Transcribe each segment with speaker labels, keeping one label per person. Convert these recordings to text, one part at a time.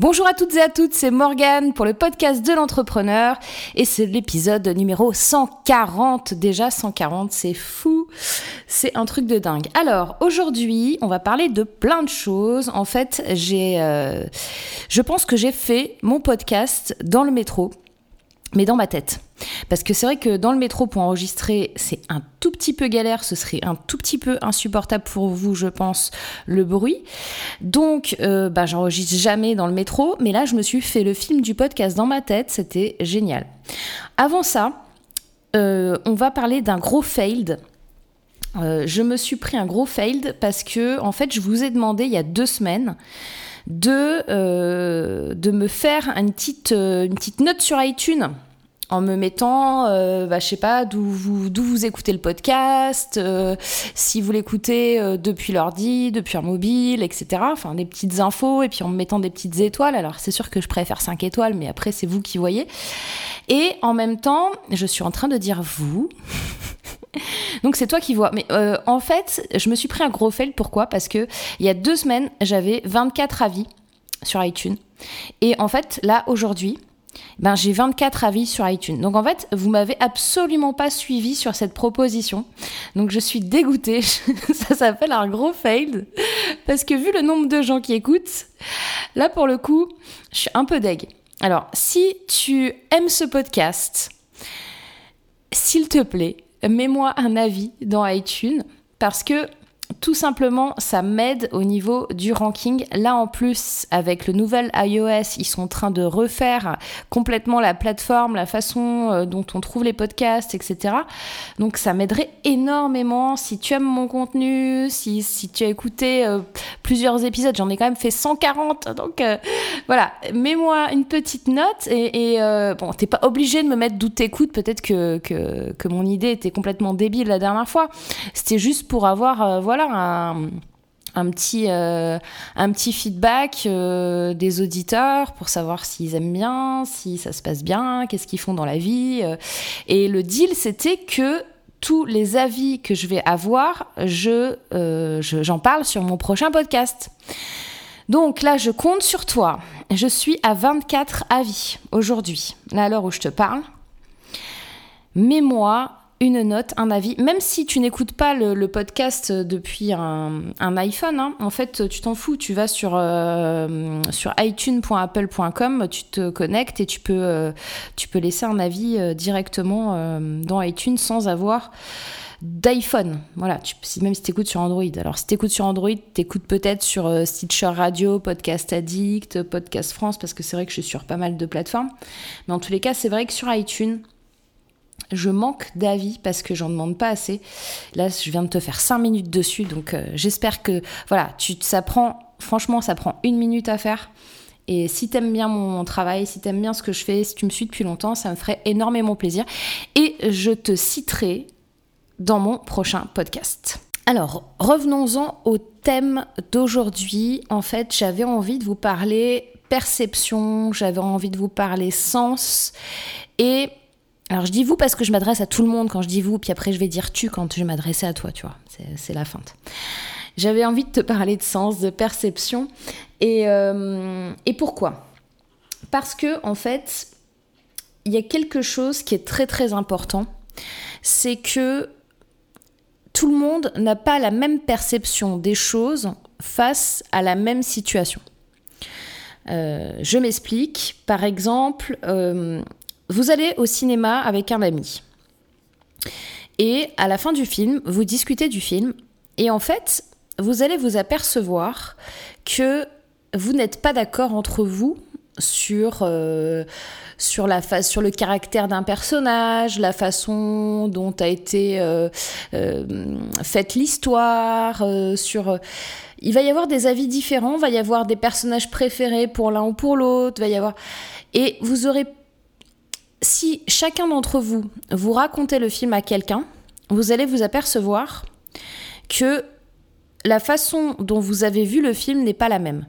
Speaker 1: Bonjour à toutes et à toutes, c'est Morgane pour le podcast de l'entrepreneur et c'est l'épisode numéro 140. Déjà 140, c'est fou, c'est un truc de dingue. Alors aujourd'hui, on va parler de plein de choses. En fait, j'ai, euh, je pense que j'ai fait mon podcast dans le métro mais dans ma tête. Parce que c'est vrai que dans le métro, pour enregistrer, c'est un tout petit peu galère, ce serait un tout petit peu insupportable pour vous, je pense, le bruit. Donc, euh, bah, j'enregistre jamais dans le métro, mais là, je me suis fait le film du podcast dans ma tête, c'était génial. Avant ça, euh, on va parler d'un gros failed. Euh, je me suis pris un gros failed parce que, en fait, je vous ai demandé il y a deux semaines de, euh, de me faire une petite, euh, une petite note sur iTunes en me mettant, euh, bah, je sais pas, d'où vous, d'où vous écoutez le podcast, si vous l'écoutez depuis l'ordi, depuis un mobile, etc. Enfin, des petites infos, et puis en me mettant des petites étoiles. Alors, c'est sûr que je préfère 5 étoiles, mais après, c'est vous qui voyez. Et en même temps, je suis en train de dire vous. Donc c'est toi qui vois. Mais euh, en fait, je me suis pris un gros fail. Pourquoi? Parce que il y a deux semaines, j'avais 24 avis sur iTunes. Et en fait, là, aujourd'hui, ben, j'ai 24 avis sur iTunes. Donc en fait, vous m'avez absolument pas suivi sur cette proposition. Donc je suis dégoûtée. Ça s'appelle un gros fail. Parce que vu le nombre de gens qui écoutent, là pour le coup, je suis un peu deg. Alors, si tu aimes ce podcast, s'il te plaît, mets-moi un avis dans iTunes parce que tout simplement, ça m'aide au niveau du ranking. Là, en plus, avec le nouvel iOS, ils sont en train de refaire complètement la plateforme, la façon euh, dont on trouve les podcasts, etc. Donc, ça m'aiderait énormément. Si tu aimes mon contenu, si, si tu as écouté euh, plusieurs épisodes, j'en ai quand même fait 140. Donc, euh, voilà, mets-moi une petite note et, bon, t'es pas obligé de me mettre d'où t'écoutes. Peut-être que, que, que, mon idée était complètement débile la dernière fois. C'était juste pour avoir, voilà, un, petit, euh, un petit feedback euh, des auditeurs pour savoir s'ils aiment bien, si ça se passe bien, qu'est-ce qu'ils font dans la vie. Euh. Et le deal, c'était que tous les avis que je vais avoir, je, j'en parle sur mon prochain podcast. Donc là, je compte sur toi. Je suis à 24 avis aujourd'hui, à l'heure où je te parle. Mets-moi une note, un avis, même si tu n'écoutes pas le, podcast depuis un, iPhone, hein, en fait, tu t'en fous, tu vas sur, euh, itunes.apple.com, tu te connectes et tu peux, euh, tu peux laisser un avis euh, directement dans iTunes sans avoir d'iPhone. Voilà, même si tu écoutes sur Android. Alors, si tu écoutes sur Android, tu écoutes peut-être sur Stitcher Radio, Podcast Addict, Podcast France, parce que c'est vrai que je suis sur pas mal de plateformes. Mais en tous les cas, c'est vrai que sur iTunes, je manque d'avis parce que j'en demande pas assez. Là, je viens de te faire 5 minutes dessus, donc euh, j'espère que voilà, tu, ça prend, franchement, ça prend une minute à faire. Et si t'aimes bien mon travail, si t'aimes bien ce que je fais, si tu me suis depuis longtemps, ça me ferait énormément plaisir. Et je te citerai dans mon prochain podcast. Alors, revenons-en au thème d'aujourd'hui. En fait, j'avais envie de vous parler perception, j'avais envie de vous parler sens. Et alors je dis vous parce que je m'adresse à tout le monde quand je dis vous, puis après je vais dire tu quand je m'adresse à toi, tu vois. C'est la feinte. J'avais envie de te parler de sens, de perception. Et, euh, pourquoi? Parce que en fait, il y a quelque chose qui est très très important. C'est que tout le monde n'a pas la même perception des choses face à la même situation. Euh, je m'explique. Par exemple, euh, vous allez au cinéma avec un ami. Et à la fin du film, vous discutez du film. Et en fait, vous allez vous apercevoir que vous n'êtes pas d'accord entre vous sur, euh, sur, la sur le caractère d'un personnage, la façon dont a été euh, euh, faite l'histoire, sur... Il va y avoir des avis différents, va y avoir des personnages préférés pour l'un ou pour l'autre, va y avoir... Et vous aurez si chacun d'entre vous vous racontez le film à quelqu'un, vous allez vous apercevoir que la façon dont vous avez vu le film n'est pas la même.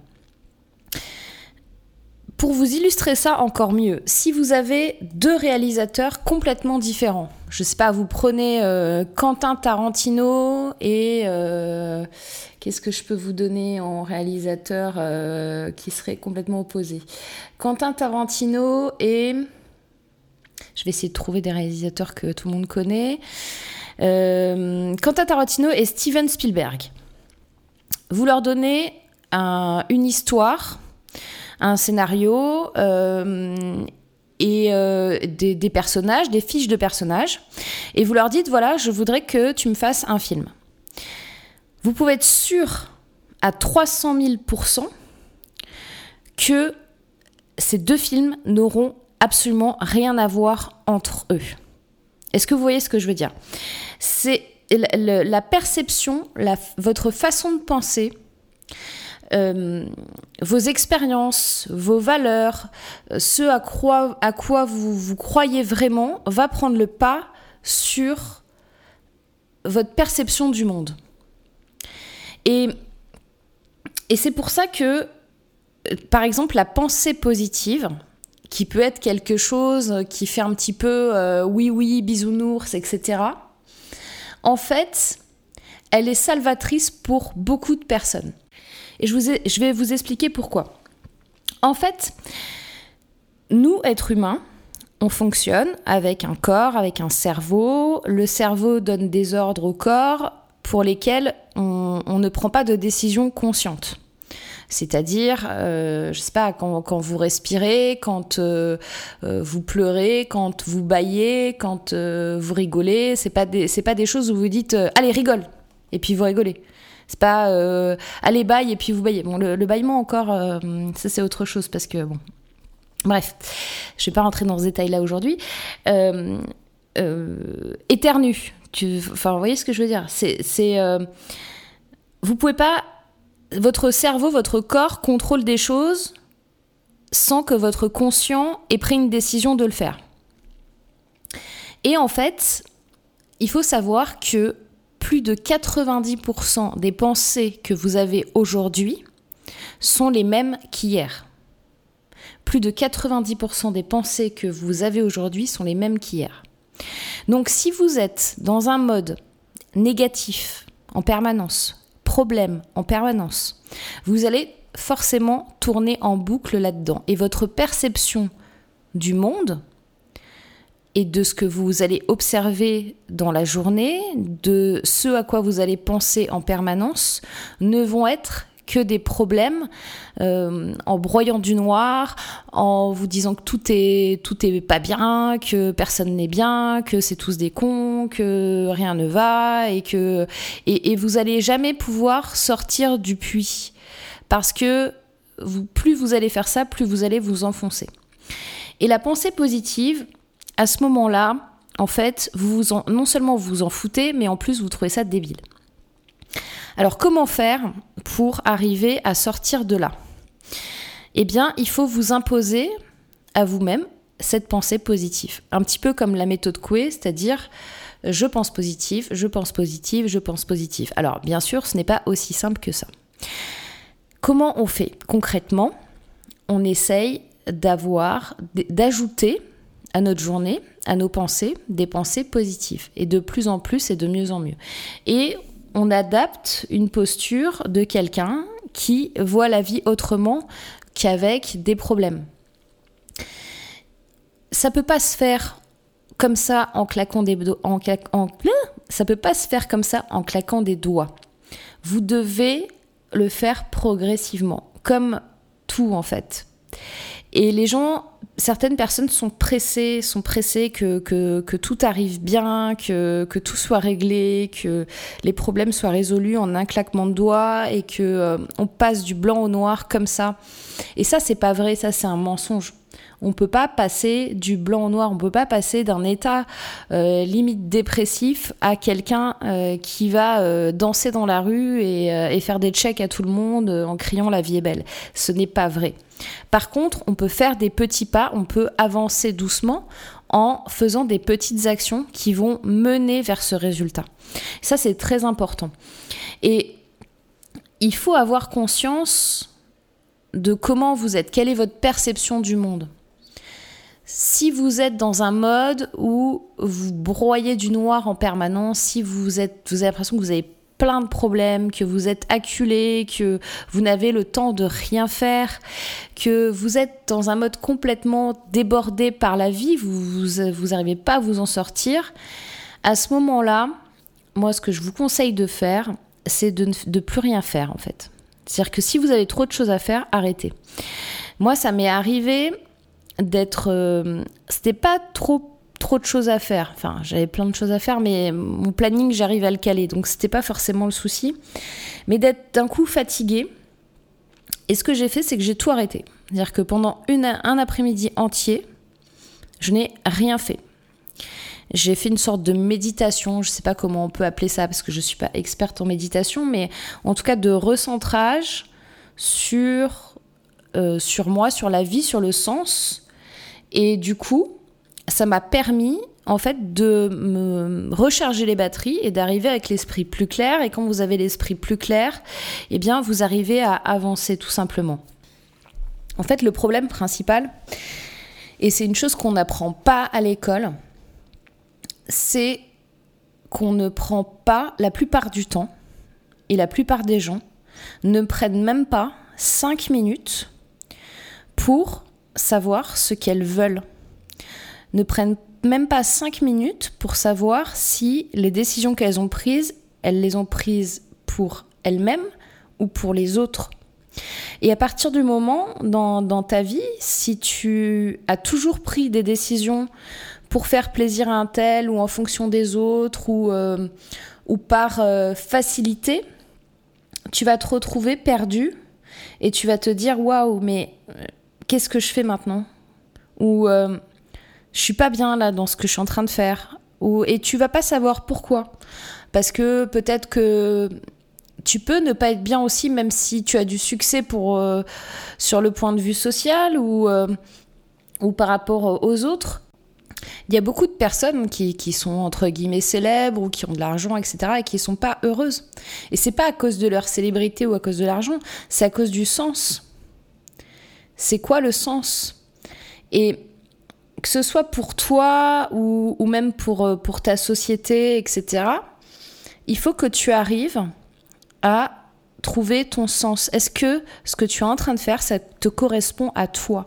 Speaker 1: Pour vous illustrer ça encore mieux, si vous avez deux réalisateurs complètement différents, je sais pas, vous prenez euh, Quentin Tarantino et euh, qu'est-ce que je peux vous donner en réalisateur euh, qui serait complètement opposé? Quentin Tarantino et je vais essayer de trouver des réalisateurs que tout le monde connaît. Quentin Tarantino et Steven Spielberg. Vous leur donnez une histoire un scénario euh, et euh, des, personnages, des fiches de personnages, et vous leur dites voilà, je voudrais que tu me fasses un film. Vous pouvez être sûr à 300 000% que ces deux films n'auront absolument rien à voir entre eux. Est-ce que vous voyez ce que je veux dire? C'est la, perception, votre façon de penser euh, vos expériences, vos valeurs, ce à quoi, vous, croyez vraiment, va prendre le pas sur votre perception du monde. Et c'est pour ça que, par exemple, la pensée positive, qui peut être quelque chose qui fait un petit peu euh, oui oui bisounours, etc. En fait, elle est salvatrice pour beaucoup de personnes. Et je, vais vous expliquer pourquoi. En fait, nous, êtres humains, on fonctionne avec un corps, avec un cerveau. Le cerveau donne des ordres au corps pour lesquels on, ne prend pas de décision consciente. C'est-à-dire, euh, je sais pas, quand, vous respirez, quand euh, euh, vous pleurez, quand vous baillez, quand vous rigolez, c'est pas c'est pas des choses où vous dites allez rigole et puis vous rigolez. C'est pas euh, allez baille et puis vous baillez. Bon, le, le baillement encore, euh, ça c'est autre chose parce que bon. Bref, je vais pas rentrer dans ce détail là aujourd'hui. Euh, euh éternu. Tu, enfin, vous voyez ce que je veux dire? C'est, c'est, euh, vous pouvez pas. Votre cerveau, votre corps contrôle des choses sans que votre conscient ait pris une décision de le faire. Et en fait, il faut savoir que plus de 90% des pensées que vous avez aujourd'hui sont les mêmes qu'hier. Plus de 90% des pensées que vous avez aujourd'hui sont les mêmes qu'hier. Donc si vous êtes dans un mode négatif en permanence, en permanence, vous allez forcément tourner en boucle là-dedans. Et votre perception du monde et de ce que vous allez observer dans la journée, de ce à quoi vous allez penser en permanence, ne vont être que des problèmes euh, en broyant du noir, en vous disant que tout est tout est pas bien, que personne n'est bien, que c'est tous des cons, que rien ne va et que et, vous allez jamais pouvoir sortir du puits parce que vous, plus vous allez faire ça, plus vous allez vous enfoncer. Et la pensée positive, à ce moment-là, en fait, vous, non seulement vous vous en foutez, mais en plus vous trouvez ça débile. Alors comment faire pour arriver à sortir de là? Eh bien, il faut vous imposer à vous-même cette pensée positive. Un petit peu comme la méthode Coué, c'est-à-dire je pense positif, je pense positif, je pense positif. Alors bien sûr, ce n'est pas aussi simple que ça. Comment on fait? Concrètement On essaye d'avoir, d'ajouter à notre journée, à nos pensées, des pensées positives. Et de plus en plus et de mieux en mieux. Et on adapte une posture de quelqu'un qui voit la vie autrement qu'avec des problèmes. Ça peut pas se faire comme ça en claquant des doigts. En, ça peut pas se faire comme ça en claquant des doigts. Vous devez le faire progressivement, comme tout en fait. Et les gens certaines personnes sont pressées, sont pressées que, que, tout arrive bien, que, que, tout soit réglé, que les problèmes soient résolus en un claquement de doigts et que euh, on passe du blanc au noir comme ça. Et ça, c'est pas vrai, ça c'est un mensonge. On peut pas passer du blanc au noir, on peut pas passer d'un état euh, limite dépressif à quelqu'un euh, qui va danser dans la rue et, et, faire des checks à tout le monde en criant la vie est belle. Ce n'est pas vrai. Par contre, on peut faire des petits pas, on peut avancer doucement en faisant des petites actions qui vont mener vers ce résultat. Ça, c'est très important. Et il faut avoir conscience de comment vous êtes, quelle est votre perception du monde? Si vous êtes dans un mode où vous broyez du noir en permanence, si vous êtes, vous avez l'impression que vous avez plein de problèmes, que vous êtes acculé, que vous n'avez le temps de rien faire, que vous êtes dans un mode complètement débordé par la vie, vous vous, n'arrivez pas à vous en sortir, à ce moment-là, moi ce que je vous conseille de faire, c'est de ne plus rien faire en fait. C'est-à-dire que si vous avez trop de choses à faire, arrêtez. Moi, ça m'est arrivé d'être. Euh, c'était pas trop trop de choses à faire. Enfin, j'avais plein de choses à faire, mais mon planning, j'arrive à le caler, donc c'était pas forcément le souci. Mais d'être d'un coup fatiguée. Et ce que j'ai fait, c'est que j'ai tout arrêté. C'est-à-dire que pendant un après-midi entier, je n'ai rien fait. J'ai fait une sorte de méditation, je ne sais pas comment on peut appeler ça parce que je ne suis pas experte en méditation, mais en tout cas de recentrage sur, euh, sur moi, sur la vie, sur le sens. Et du coup, ça m'a permis en fait de me recharger les batteries et d'arriver avec l'esprit plus clair. Et quand vous avez l'esprit plus clair, eh bien vous arrivez à avancer tout simplement. En fait, le problème principal, et c'est une chose qu'on n'apprend pas à l'école, c'est qu'on ne prend pas, la plupart du temps, et la plupart des gens, ne prennent même pas 5 minutes pour savoir ce qu'elles veulent. Ne prennent même pas 5 minutes pour savoir si les décisions qu'elles ont prises, elles les ont prises pour elles-mêmes ou pour les autres. Et à partir du moment dans, dans ta vie, si tu as toujours pris des décisions pour faire plaisir à un tel ou en fonction des autres ou, euh, ou par euh, facilité, tu vas te retrouver perdu et tu vas te dire waouh, mais euh, qu'est-ce que je fais maintenant Ou je suis pas bien là dans ce que je suis en train de faire. Et tu vas pas savoir pourquoi. Parce que peut-être que tu peux ne pas être bien aussi, même si tu as du succès pour, sur le point de vue social ou, ou par rapport aux autres. Il y a beaucoup de personnes qui, sont entre guillemets célèbres ou qui ont de l'argent, etc., et qui ne sont pas heureuses. Et c'est pas à cause de leur célébrité ou à cause de l'argent, c'est à cause du sens. C'est quoi le sens? Et que ce soit pour toi ou, même pour, euh, pour ta société, etc., il faut que tu arrives à trouver ton sens. Est-ce que ce que tu es en train de faire, ça te correspond à toi?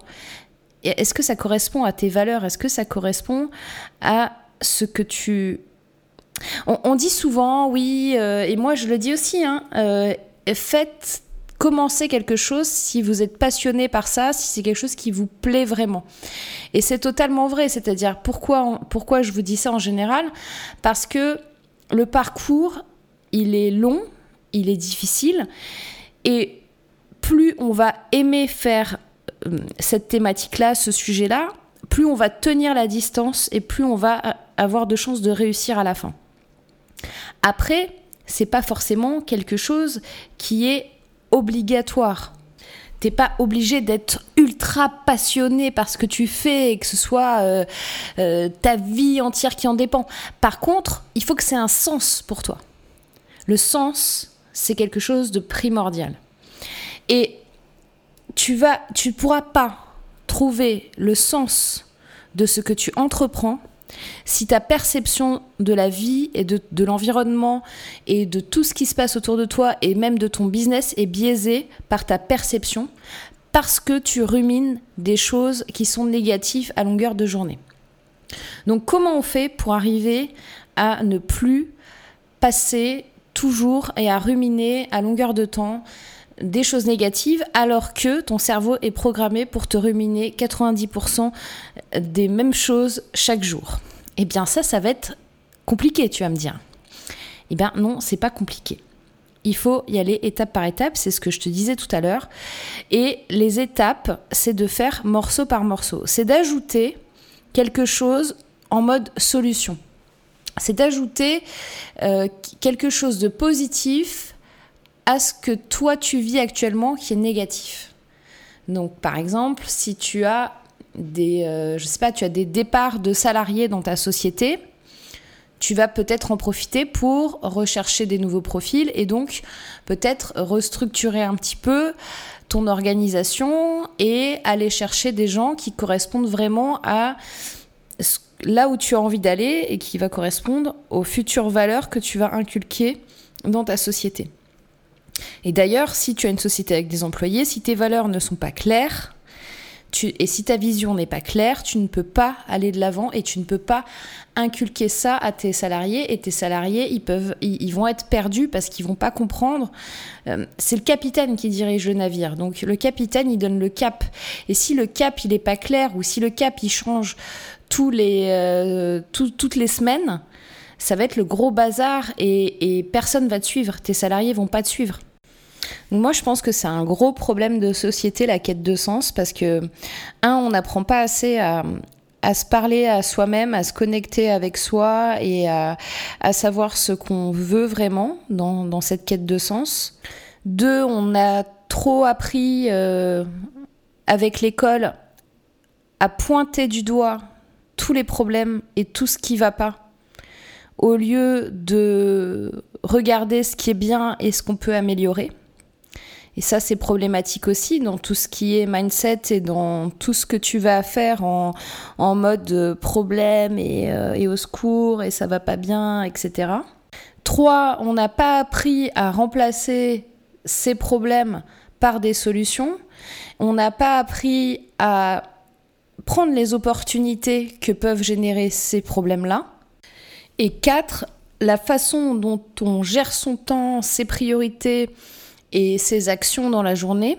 Speaker 1: Est-ce que ça correspond à tes valeurs? Est-ce que ça correspond à ce que tu... On, dit souvent, oui, euh, et moi je le dis aussi, hein, euh, faites commencer quelque chose si vous êtes passionné par ça, si c'est quelque chose qui vous plaît vraiment. Et c'est totalement vrai, c'est-à-dire pourquoi, pourquoi je vous dis ça en général? Parce que le parcours, il est long, il est difficile, et plus on va aimer faire euh, cette thématique-là, ce sujet-là, plus on va tenir la distance et plus on va avoir de chances de réussir à la fin. Après, c'est pas forcément quelque chose qui est obligatoire. T'es pas obligé d'être ultra passionné par ce que tu fais et que ce soit euh, euh, ta vie entière qui en dépend. Par contre, il faut que c'est un sens pour toi. Le sens, c'est quelque chose de primordial. Et tu vas, tu pourras pas trouver le sens de ce que tu entreprends si ta perception de la vie et de, l'environnement et de tout ce qui se passe autour de toi et même de ton business est biaisée par ta perception parce que tu rumines des choses qui sont négatives à longueur de journée. Donc comment on fait pour arriver à ne plus passer toujours et à ruminer à longueur de temps des choses négatives alors que ton cerveau est programmé pour te ruminer 90% des mêmes choses chaque jour. Eh bien ça, ça va être compliqué, tu vas me dire. Eh bien non, c'est pas compliqué. Il faut y aller étape par étape, c'est ce que je te disais tout à l'heure. Et les étapes, c'est de faire morceau par morceau. C'est d'ajouter quelque chose en mode solution. C'est d'ajouter euh, quelque chose de positif à ce que toi tu vis actuellement qui est négatif. Donc par exemple, si tu as des, euh, je sais pas, tu as des départs de salariés dans ta société, tu vas peut-être en profiter pour rechercher des nouveaux profils et donc peut-être restructurer un petit peu ton organisation et aller chercher des gens qui correspondent vraiment à là où tu as envie d'aller et qui va correspondre aux futures valeurs que tu vas inculquer dans ta société. Et d'ailleurs, si tu as une société avec des employés, si tes valeurs ne sont pas claires, et si ta vision n'est pas claire, tu ne peux pas aller de l'avant et tu ne peux pas inculquer ça à tes salariés. Et tes salariés, ils, peuvent, ils, vont être perdus parce qu'ils vont pas comprendre. Euh, c'est le capitaine qui dirige le navire. Donc le capitaine, il donne le cap. Et si le cap, il n'est pas clair ou si le cap, il change euh, toutes les semaines, ça va être le gros bazar et, et personne va te suivre. Tes salariés vont pas te suivre moi, je pense que c'est un gros problème de société, la quête de sens, parce que, un, on n'apprend pas assez à, se parler à soi-même, à se connecter avec soi et à, savoir ce qu'on veut vraiment dans, cette quête de sens. Deux, on a trop appris euh, avec l'école à pointer du doigt tous les problèmes et tout ce qui va pas, au lieu de regarder ce qui est bien et ce qu'on peut améliorer. Et ça, c'est problématique aussi dans tout ce qui est mindset et dans tout ce que tu vas faire en, mode problème et, euh, et, au secours et ça va pas bien, etc. Trois, on n'a pas appris à remplacer ces problèmes par des solutions. On n'a pas appris à prendre les opportunités que peuvent générer ces problèmes-là. Et quatre, la façon dont on gère son temps, ses priorités, et ces actions dans la journée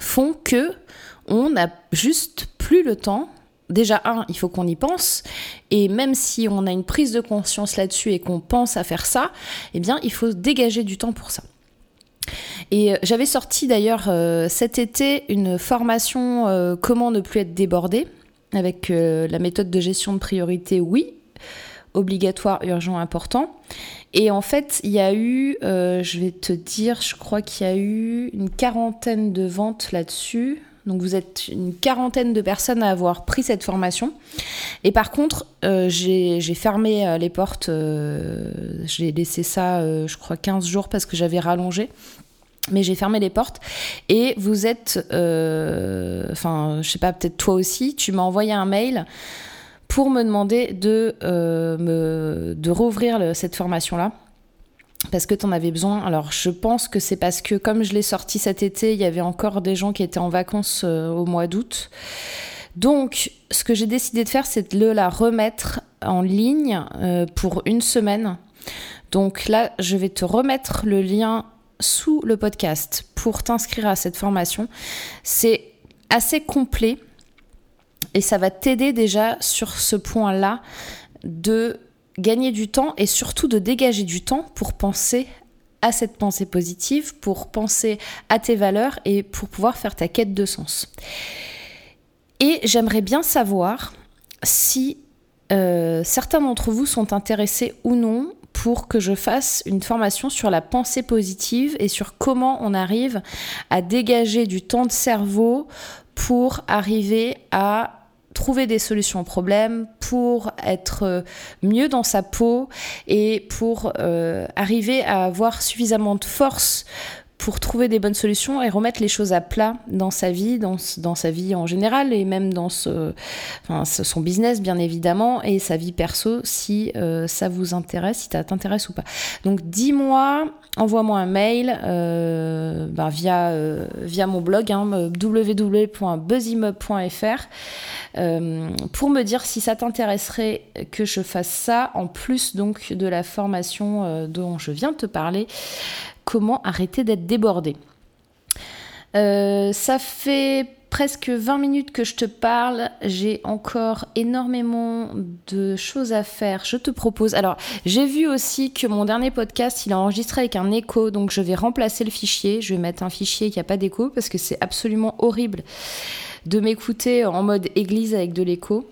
Speaker 1: font que on n'a juste plus le temps. Déjà, un, il faut qu'on y pense. Et même si on a une prise de conscience là-dessus et qu'on pense à faire ça, eh bien, il faut dégager du temps pour ça. Et euh, j'avais sorti d'ailleurs euh, cet été une formation euh, Comment ne plus être débordé avec la méthode de gestion de priorité, oui, obligatoire, urgent, important. Et en fait, il y a eu, euh, je vais te dire, je crois qu'il y a eu une quarantaine de ventes là-dessus. Donc vous êtes une quarantaine de personnes à avoir pris cette formation. Et par contre, euh, j'ai fermé euh, les portes, j'ai laissé ça, je crois, 15 jours parce que j'avais rallongé. Mais j'ai fermé les portes et vous êtes, enfin, je sais pas, peut-être toi aussi, tu m'as envoyé un mail pour me demander de, euh, me, de rouvrir cette formation-là parce que tu en avais besoin. Alors je pense que c'est parce que comme je l'ai sorti cet été, il y avait encore des gens qui étaient en vacances euh, au mois d'août. Donc ce que j'ai décidé de faire, c'est de la remettre en ligne euh, pour une semaine. Donc là, je vais te remettre le lien sous le podcast pour t'inscrire à cette formation. C'est assez complet. Et ça va t'aider déjà sur ce point-là de gagner du temps et surtout de dégager du temps pour penser à cette pensée positive, pour penser à tes valeurs et pour pouvoir faire ta quête de sens. Et j'aimerais bien savoir si euh, certains d'entre vous sont intéressés ou non pour que je fasse une formation sur la pensée positive et sur comment on arrive à dégager du temps de cerveau pour arriver à trouver des solutions aux problèmes, pour être euh, mieux dans sa peau et pour euh, arriver à avoir suffisamment de force pour trouver des bonnes solutions et remettre les choses à plat dans sa vie, dans, dans sa vie en général et même dans son business bien évidemment et sa vie perso si euh, ça vous intéresse, si ça t'intéresse ou pas. Donc dis-moi, envoie-moi un mail euh, ben, via, euh, via mon blog hein, pour me dire si ça t'intéresserait que je fasse ça en plus donc de la formation dont je viens de te parler comment arrêter d'être débordé. Euh, ça fait presque 20 minutes que je te parle. J'ai encore énormément de choses à faire. Je te propose. Alors, j'ai vu aussi que mon dernier podcast, il a enregistré avec un écho. Donc, je vais remplacer le fichier. Je vais mettre un fichier qui n'a pas d'écho parce que c'est absolument horrible de m'écouter en mode église avec de l'écho.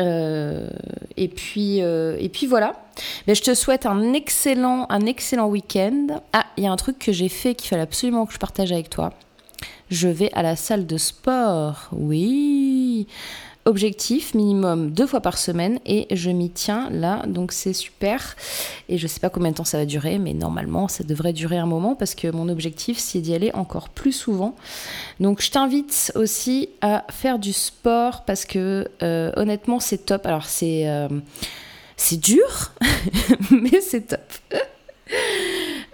Speaker 1: Euh, et, puis, euh, et puis voilà. Mais je te souhaite un excellent, un excellent week-end. Ah, il y a un truc que j'ai fait qu'il fallait absolument que je partage avec toi. Je vais à la salle de sport. Oui. Objectif minimum deux fois par semaine et je m'y tiens là, donc c'est super. Et je sais pas combien de temps ça va durer, mais normalement ça devrait durer un moment parce que mon objectif c'est d'y aller encore plus souvent. Donc je t'invite aussi à faire du sport parce que euh, honnêtement c'est top. Alors c'est euh, dur, mais c'est top.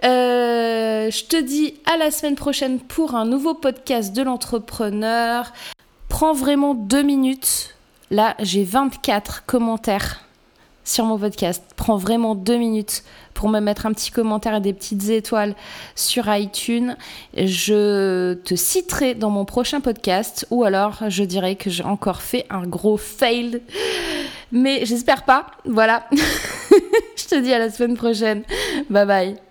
Speaker 1: Euh, je te dis à la semaine prochaine pour un nouveau podcast de l'entrepreneur. Prends vraiment deux minutes. Là, j'ai 24 commentaires sur mon podcast. Prends vraiment deux minutes pour me mettre un petit commentaire et des petites étoiles sur iTunes. Je te citerai dans mon prochain podcast ou alors je dirais que j'ai encore fait un gros fail. Mais j'espère pas. Voilà. je te dis à la semaine prochaine. Bye bye.